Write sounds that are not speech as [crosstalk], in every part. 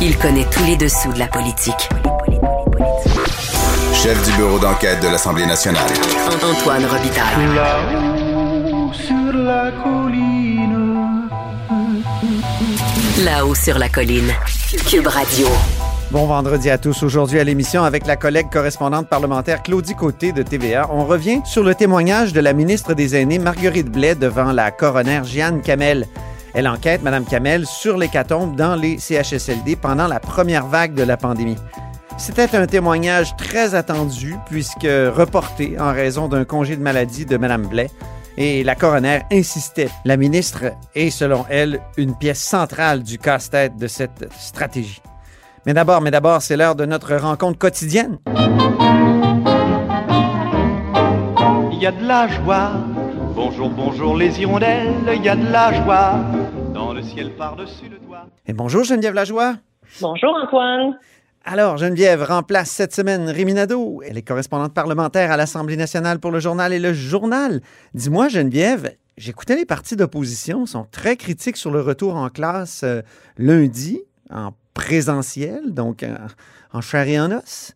Il connaît tous les dessous de la politique. Chef du bureau d'enquête de l'Assemblée nationale. Antoine Robitaille. Là-haut sur la colline. Là-haut sur la colline. Cube Radio. Bon vendredi à tous. Aujourd'hui à l'émission avec la collègue correspondante parlementaire Claudie Côté de TVA, on revient sur le témoignage de la ministre des Aînés Marguerite Blais devant la coroner Jeanne Camel. Elle enquête, Mme Camel, sur l'hécatombe dans les CHSLD pendant la première vague de la pandémie. C'était un témoignage très attendu puisque reporté en raison d'un congé de maladie de Mme Blais. Et la coroner insistait. La ministre est, selon elle, une pièce centrale du casse-tête de cette stratégie. Mais d'abord, mais d'abord, c'est l'heure de notre rencontre quotidienne. Il y a de la joie. Bonjour, bonjour les hirondelles. Il y a de la joie. Dans le ciel par-dessus le toit. Et bonjour Geneviève Lajoie. Bonjour Antoine. Alors, Geneviève remplace cette semaine Rémi Nadeau. Elle est correspondante parlementaire à l'Assemblée nationale pour le journal et le journal. Dis-moi, Geneviève, j'écoutais les partis d'opposition, sont très critiques sur le retour en classe euh, lundi, en présentiel, donc en, en chair et en os.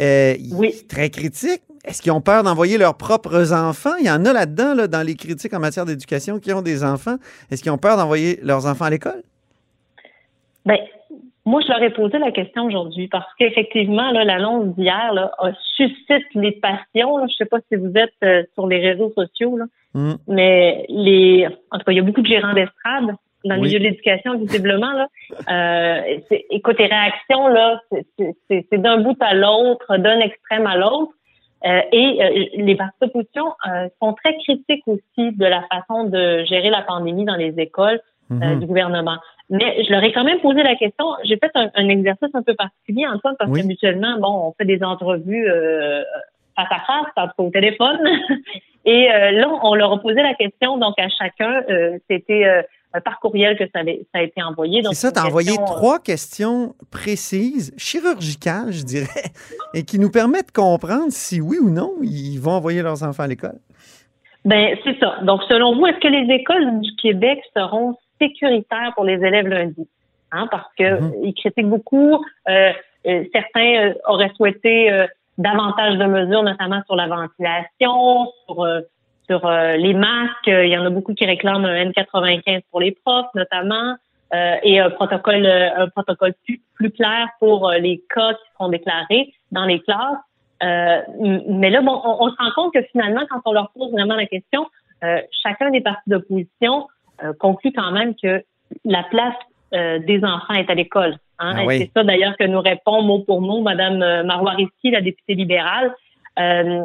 Euh, Oui. Très critiques. Est-ce qu'ils ont peur d'envoyer leurs propres enfants? Il y en a là-dedans, là, dans les critiques en matière d'éducation, qui ont des enfants. Est-ce qu'ils ont peur d'envoyer leurs enfants à l'école? Ben, moi, je leur ai posé la question aujourd'hui parce qu'effectivement, l'annonce d'hier suscite les passions. là. Je sais pas si vous êtes euh, sur les réseaux sociaux, là, Hmm. mais les, en tout cas, il y a beaucoup de gérants d'estrade dans le Oui. milieu de l'éducation, visiblement. Là. Euh, écoute, les réactions, là, c'est d'un bout à l'autre, d'un extrême à l'autre. Euh, et euh, les partis d'opposition euh, sont très critiques aussi de la façon de gérer la pandémie dans les écoles euh, Mhm. du gouvernement. Mais je leur ai quand même posé la question. J'ai fait un, un exercice un peu particulier, Antoine, parce Oui. que habituellement, bon, on fait des entrevues euh, face à face, en tout cas au téléphone. [laughs] Et euh, là, on leur a posé la question, donc à chacun, euh, c'était euh, par courriel que ça, avait- ça a été envoyé. C'est ça, tu as envoyé euh, trois questions précises, chirurgicales, je dirais, et qui nous permettent de comprendre si oui ou non ils vont envoyer leurs enfants à l'école. Ben, c'est ça. Donc, selon vous, est-ce que les écoles du Québec seront sécuritaires pour les élèves lundi? Hein, parce que Mhm. ils critiquent beaucoup. Euh, euh, certains euh, auraient souhaité davantage de mesures, notamment sur la ventilation, sur sur euh, les masques. Il y en a beaucoup qui réclament un N95 pour les profs, notamment, euh, et un protocole euh, un protocole plus, plus clair pour euh, les cas qui seront déclarés dans les classes. Euh, mais là, bon, on, on se rend compte que finalement, quand on leur pose vraiment la question, euh, chacun des partis d'opposition euh, conclut quand même que la place euh, des enfants est à l'école. Hein? Ah oui. C'est ça d'ailleurs que nous répond mot pour mot Madame euh, Marois la députée libérale. Euh,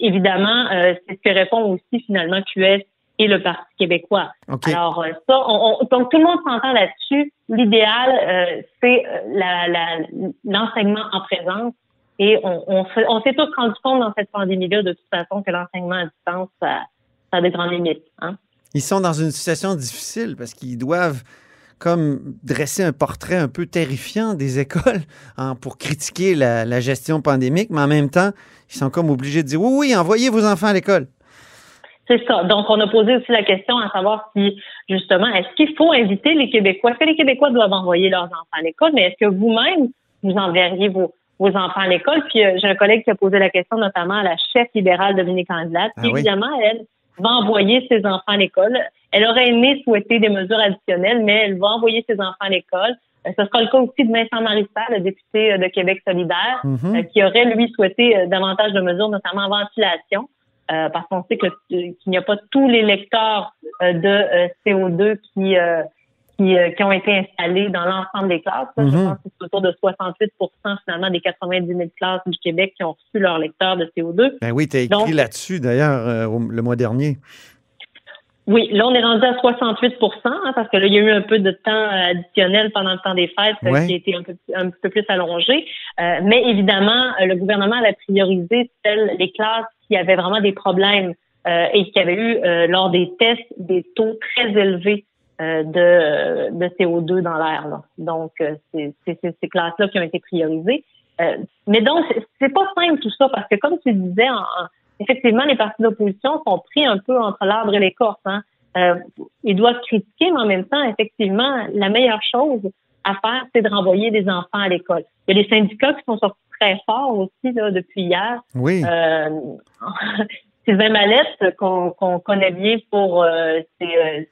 évidemment, euh, c'est ce que répond aussi finalement QS et le Parti québécois. Alors euh, ça, on, on- donc tout le monde s'entend là-dessus. L'idéal, euh, c'est la- la- l'enseignement en présence. Et on, on, on s'est tous rendu compte dans cette pandémie-là, de toute façon, que l'enseignement à distance, ça, ça a des grandes limites. Hein? Ils sont dans une situation difficile parce qu'ils doivent comme dresser un portrait un peu terrifiant des écoles [laughs] hein, pour critiquer la, la gestion pandémique, mais en même temps, ils sont comme obligés de dire oui, oui, envoyez vos enfants à l'école. C'est ça. Donc, on a posé aussi la question à savoir si, justement, est-ce qu'il faut inviter les Québécois? Est-ce que les Québécois doivent envoyer leurs enfants à l'école? Mais est-ce que vous-même, vous enverriez vos, vos enfants à l'école? Puis, euh, j'ai un collègue qui a posé la question notamment à la chef libérale Dominique Anglade, Ah qui, oui? évidemment, elle, va envoyer ses enfants à l'école. Elle aurait aimé souhaiter des mesures additionnelles, mais elle va envoyer ses enfants à l'école. Euh, Ce sera le cas aussi de Vincent Marissal, le député euh, de Québec solidaire, Mhm. euh, qui aurait, lui, souhaité davantage de mesures, notamment en ventilation, euh, parce qu'on sait qu'il n'y a pas tous les lecteurs euh, de euh, CO2 qui, qui, qui ont été installés dans l'ensemble des classes. Je Mhm. pense que c'est autour de 68% finalement des 90 000 classes du Québec qui ont reçu leur lecteur de CO2. Ben oui, tu as écrit là-dessus d'ailleurs le mois dernier. Oui, là, on est rendu à 68% hein, parce que là, il y a eu un peu de temps euh, additionnel pendant le temps des fêtes euh, Ouais. qui a été un peu, un petit peu plus allongé. Euh, mais évidemment, euh, le gouvernement a priorisé celles, les classes qui avaient vraiment des problèmes euh, et qui avaient eu, euh, lors des tests, des taux très élevés euh, de, de CO2 dans l'air. Donc, euh, c'est ces classes-là qui ont été priorisées. Euh, mais donc, c'est- c'est pas simple tout ça, parce que comme tu disais, en- en- effectivement, les partis d'opposition sont pris un peu entre l'arbre et l'écorce. Hein. Euh, ils doivent critiquer, mais en même temps, effectivement, la meilleure chose, à faire, c'est de renvoyer des enfants à l'école. Il y a des syndicats qui sont sortis très forts aussi là, depuis hier. Oui. Euh, [laughs] Sylvain Mallette, qu'on connaît bien pour euh, ses,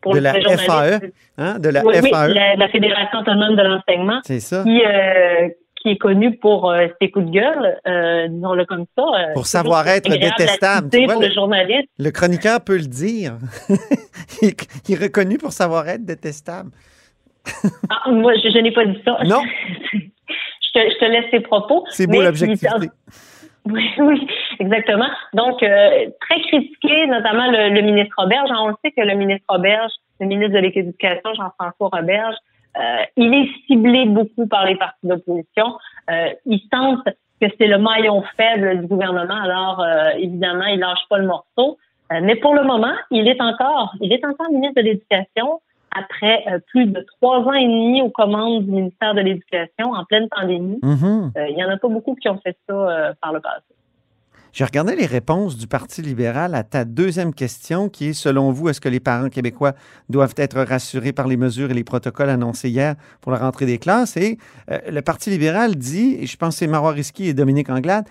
pour de la FAE, hein, de la oui, FAE. Oui, la, la, Fédération autonome de l'enseignement. C'est ça. Qui, euh, qui est connu pour euh, ses coups de gueule, euh, disons-le comme ça. Euh, pour savoir être détestable. Tu vois, pour le, le, journaliste. Le chroniqueur peut le dire. [laughs] il, il, est reconnu pour savoir être détestable. ah, moi, je, je n'ai pas dit ça. Non. [laughs] je, te, je, te, laisse tes propos. C'est beau l'objectivité. [laughs] Oui, oui, exactement. Donc, euh, très critiqué, notamment le, le, ministre Roberge. On sait que le ministre Roberge, le ministre de l'Éducation, Jean-François Roberge, euh, il est ciblé beaucoup par les partis d'opposition. Euh, il sente que c'est le maillon faible du gouvernement. Alors, euh, évidemment, il lâche pas le morceau. Euh, mais pour le moment, il est encore, il est encore ministre de l'Éducation après euh, plus de trois ans et demi aux commandes du ministère de l'Éducation en pleine pandémie. Mm-hmm. Il y en a pas beaucoup qui ont fait ça par le passé. J'ai regardé les réponses du Parti libéral à ta deuxième question, qui est, selon vous, est-ce que les parents québécois doivent être rassurés par les mesures et les protocoles annoncés hier pour la rentrée des classes? Et euh, le Parti libéral dit, et je pense que c'est Marois et Dominique Anglade,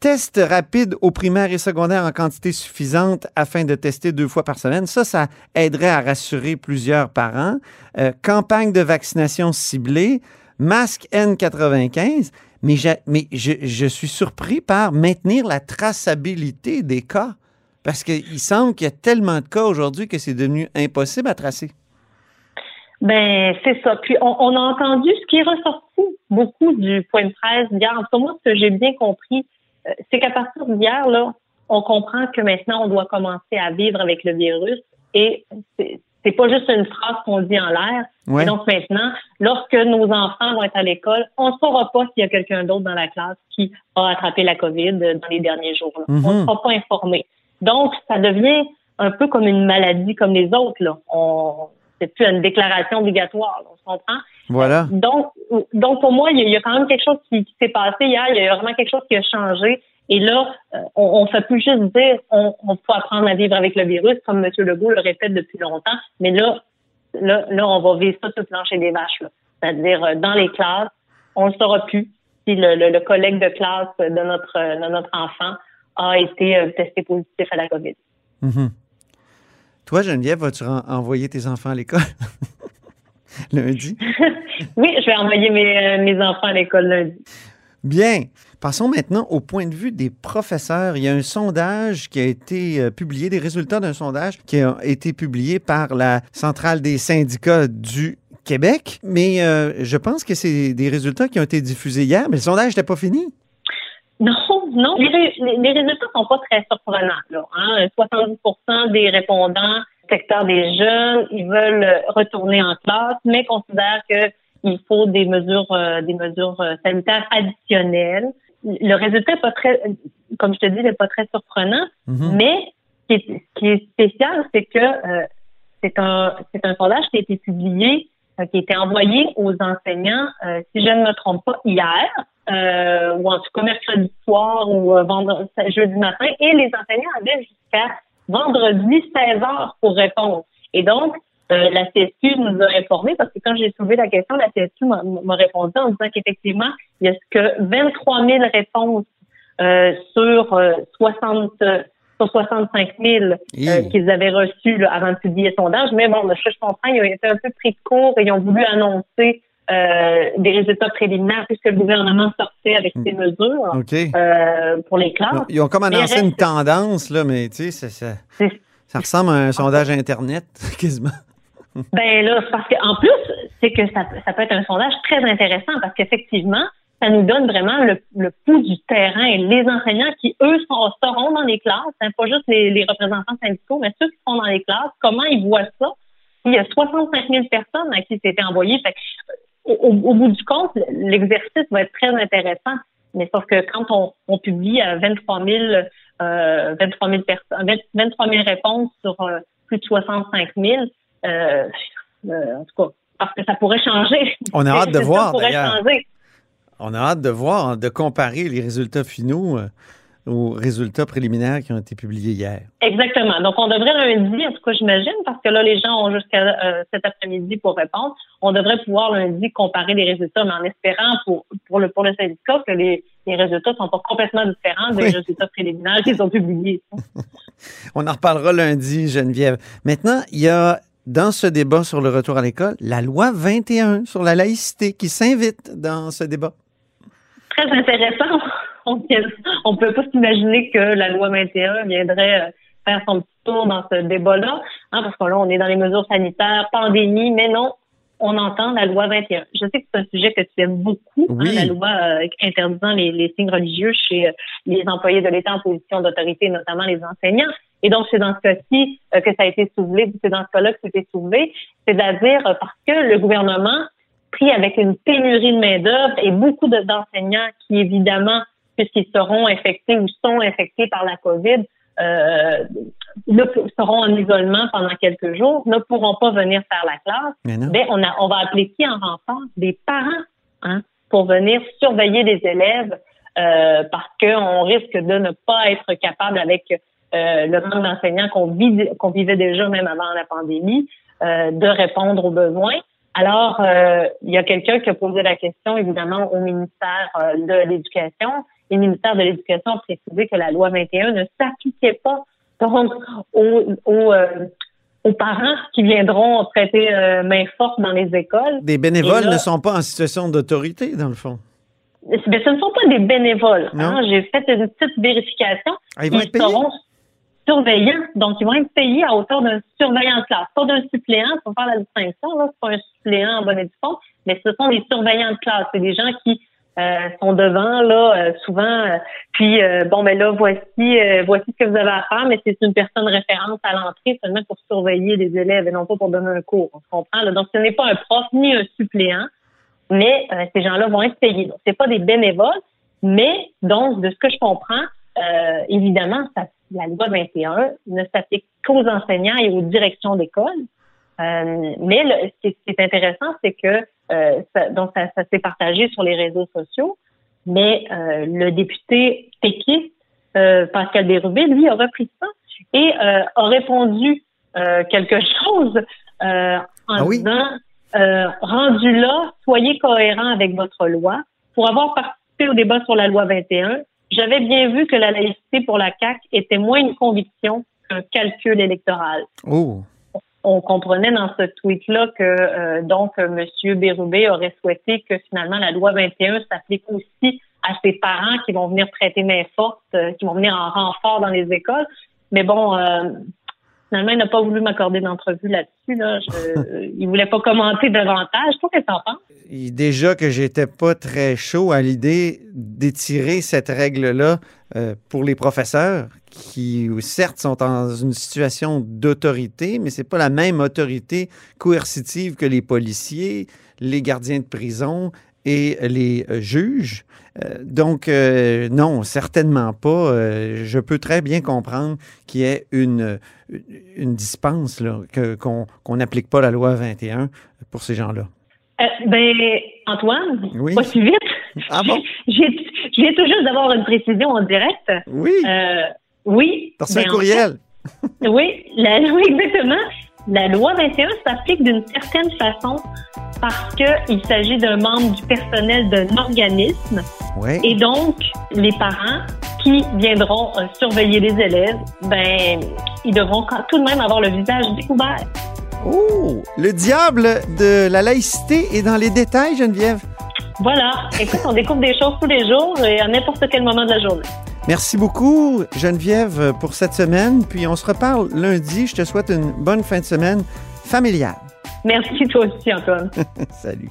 test rapide aux primaires et secondaires en quantité suffisante afin de tester deux fois par semaine. Ça, ça aiderait à rassurer plusieurs parents. Euh, campagne de vaccination ciblée, masque N95. Mais, je, je, suis surpris par maintenir la traçabilité des cas. Parce qu'il semble qu'il y a tellement de cas aujourd'hui que c'est devenu impossible à tracer. Ben, c'est ça. Puis, on, a entendu ce qui est ressorti beaucoup du point de presse d'hier. En tout moi, ce que j'ai bien compris, euh, c'est qu'à partir d'hier, là, on comprend que maintenant, on doit commencer à vivre avec le virus. Et c'est pas juste une phrase qu'on dit en l'air. Ouais. Et donc maintenant, lorsque nos enfants vont être à l'école, on ne saura pas s'il y a quelqu'un d'autre dans la classe qui a attrapé la COVID dans les derniers jours. Là. Mm -hmm. On ne sera pas informé. Donc, ça devient un peu comme une maladie comme les autres. Là. On, c'est plus une déclaration obligatoire. Là, on se comprend? Voilà. Donc, donc pour moi, il y, a, il y a quand même quelque chose qui, qui s'est passé hier. Il y a vraiment quelque chose qui a changé. Et là, on ne fait plus juste dire on, on peut apprendre à vivre avec le virus, comme M. Legault le répète depuis longtemps, mais là, là, là on va vivre ça le plancher des vaches. C'est-à-dire, dans les classes, on ne saura plus si le, le, le, collègue de classe de notre, de notre enfant a été testé positif à la COVID. Mm -hmm. Toi, Geneviève, vas-tu envoyer tes enfants à l'école? [laughs] Lundi? [laughs] oui, je vais envoyer mes, mes enfants à l'école lundi. Bien. Passons maintenant au point de vue des professeurs. Il y a un sondage qui a été euh, publié, des résultats d'un sondage qui a été publié par la Centrale des syndicats du Québec. Mais euh, je pense que c'est des résultats qui ont été diffusés hier, mais le sondage n'était pas fini. Non, non. Les, les, les résultats sont pas très surprenants. Là, hein? 70% des répondants, secteur des jeunes, ils veulent retourner en classe, mais considèrent que il faut des mesures, euh, des mesures sanitaires additionnelles. Le résultat n'est pas très, comme je te dis, n'est pas très surprenant, mm -hmm. mais ce qui est, ce qui est spécial, c'est que euh, c'est un, c'est un sondage qui a été publié, euh, qui a été envoyé aux enseignants, si je ne me trompe pas, hier, ou en tout cas mercredi soir ou vendredi, jeudi matin, et les enseignants avaient jusqu'à vendredi 16 heures pour répondre. Et donc, euh, la CSQ nous a informé parce que quand j'ai soulevé la question, la CSQ m'a répondu en disant qu'effectivement, il y a que 23 000 réponses euh, sur, euh, 60, sur 65 000 Mmh. qu'ils avaient reçues là, avant de publier le sondage. Mais bon, je, je comprends, ils ont été un peu pris de court et ils ont voulu annoncer euh, des résultats préliminaires puisque le gouvernement sortait avec ses mesures okay. euh, pour les classes. Ils ont comme annoncé une tendance, là, mais tu sais, ça, ça, ça ressemble à un sondage Internet, [laughs] quasiment. [laughs] Ben là, parce qu'en plus, c'est que ça, ça peut être un sondage très intéressant parce qu'effectivement, ça nous donne vraiment le, le pouls du terrain. Les enseignants qui, eux, seront dans les classes, hein, pas juste les, les, représentants syndicaux, mais ceux qui sont dans les classes, comment ils voient ça? Il y a 65 000 personnes à qui c'était envoyé. Fait au, au, bout du compte, l'exercice va être très intéressant. Mais sauf que quand on, on publie à 23 000, euh, 23 000 personnes, 23 000 réponses sur euh, plus de 65 000, euh, euh, en tout cas, parce que ça pourrait changer. On a hâte de [laughs] voir, ça pourrait changer. On a hâte de voir, de comparer les résultats finaux aux résultats préliminaires qui ont été publiés hier. Exactement. Donc, on devrait lundi, en tout cas, j'imagine, parce que là, les gens ont jusqu'à euh, cet après-midi pour répondre. On devrait pouvoir lundi comparer les résultats, mais en espérant pour, pour, le, pour le syndicat que les, les résultats sont pas complètement différents des résultats préliminaires qui sont publiés. [laughs] on en reparlera lundi, Geneviève. Maintenant, il y a dans ce débat sur le retour à l'école, la loi 21 sur la laïcité qui s'invite dans ce débat. Très intéressant on ne peut pas s'imaginer que la loi 21 viendrait euh, faire son petit tour dans ce débat-là, hein, parce que là, on est dans les mesures sanitaires, pandémie, mais non, on entend la loi 21. Je sais que c'est un sujet que tu aimes beaucoup, hein, la loi euh, interdisant les, signes religieux chez euh, les employés de l'État en position d'autorité, notamment les enseignants. Et donc, c'est dans ce cas-ci que ça a été soulevé, c'est dans ce cas-là que c'était soulevé, c'est-à-dire parce que le gouvernement, pris avec une pénurie de main-d'œuvre et beaucoup d'enseignants qui, évidemment, puisqu'ils seront infectés ou sont infectés par la COVID, euh, seront en isolement pendant quelques jours, ne pourront pas venir faire la classe. Mais, on, a, on va appeler qui en renfort? Des parents hein, pour venir surveiller les élèves euh, parce qu'on risque de ne pas être capable avec euh, le manque d'enseignants qu'on qu'on vivait déjà même avant la pandémie, euh, de répondre aux besoins. Alors, euh, il y a quelqu'un qui a posé la question, évidemment, au ministère de l'Éducation le ministère de l'Éducation a précisé que la loi 21 ne s'appliquait pas donc aux, aux, parents qui viendront prêter main forte dans les écoles. Des bénévoles ne sont pas en situation d'autorité, dans le fond. Mais ce ne sont pas des bénévoles. Hein. J'ai fait une petite vérification. Ah, ils vont être payés? seront surveillants. Donc, ils vont être payés à hauteur d'un surveillant de classe. Pas d'un suppléant, faut faire la distinction. Ce n'est pas un suppléant en bonne et due mais ce sont des surveillants de classe. C'est des gens qui euh, sont devant là euh, souvent euh, puis bon ben là voici voici ce que vous avez à faire mais c'est une personne référence à l'entrée seulement pour surveiller les élèves et non pas pour donner un cours on se comprend là? donc ce n'est pas un prof ni un suppléant mais ces gens-là vont être payés donc c'est pas des bénévoles mais donc de ce que je comprends évidemment ça, la loi 21 ne s'applique qu'aux enseignants et aux directions d'école mais ce qui est intéressant c'est que euh, ça, donc, ça, ça s'est partagé sur les réseaux sociaux. Mais euh, le député péquiste, euh, Pascal Bérubé, lui, a repris ça et euh, a répondu euh, quelque chose en ah disant rendu là, soyez cohérent avec votre loi. Pour avoir participé au débat sur la loi 21, j'avais bien vu que la laïcité pour la CAC était moins une conviction qu'un calcul électoral. Oh on comprenait dans ce tweet-là que euh, donc M. Bérubé aurait souhaité que finalement la loi 21 s'applique aussi à ses parents qui vont venir prêter main forte, euh, qui vont venir en renfort dans les écoles. Mais bon, euh, finalement, il n'a pas voulu m'accorder d'entrevue là-dessus. Là. Je, [laughs] il voulait pas commenter davantage. Toi, qu'est-ce que t'en penses? Déjà que j'étais pas très chaud à l'idée d'étirer cette règle-là euh, pour les professeurs qui, certes, sont dans une situation d'autorité, mais c'est pas la même autorité coercitive que les policiers, les gardiens de prison et les euh, juges. Euh, donc, non, certainement pas. je peux très bien comprendre qu'il y ait une, une dispense, qu'on n'applique pas la loi 21 pour ces gens-là. Euh, ben, Antoine, pas si vite. Ah bon? J'ai tout juste d'avoir une précision en direct. Oui. Euh, oui. T'as reçu un ben, courriel. oui, la, [laughs] oui, exactement. La loi 21 s'applique d'une certaine façon parce qu'il s'agit d'un membre du personnel d'un organisme. Et donc, les parents qui viendront euh, surveiller les élèves, ben, ils devront tout de même avoir le visage découvert. Oh, le diable de la laïcité est dans les détails, Geneviève. Voilà. Écoute, on découvre des choses tous les jours et à n'importe quel moment de la journée. Merci beaucoup, Geneviève, pour cette semaine. Puis on se reparle lundi. Je te souhaite une bonne fin de semaine familiale. Merci toi aussi, Antoine. [laughs] Salut.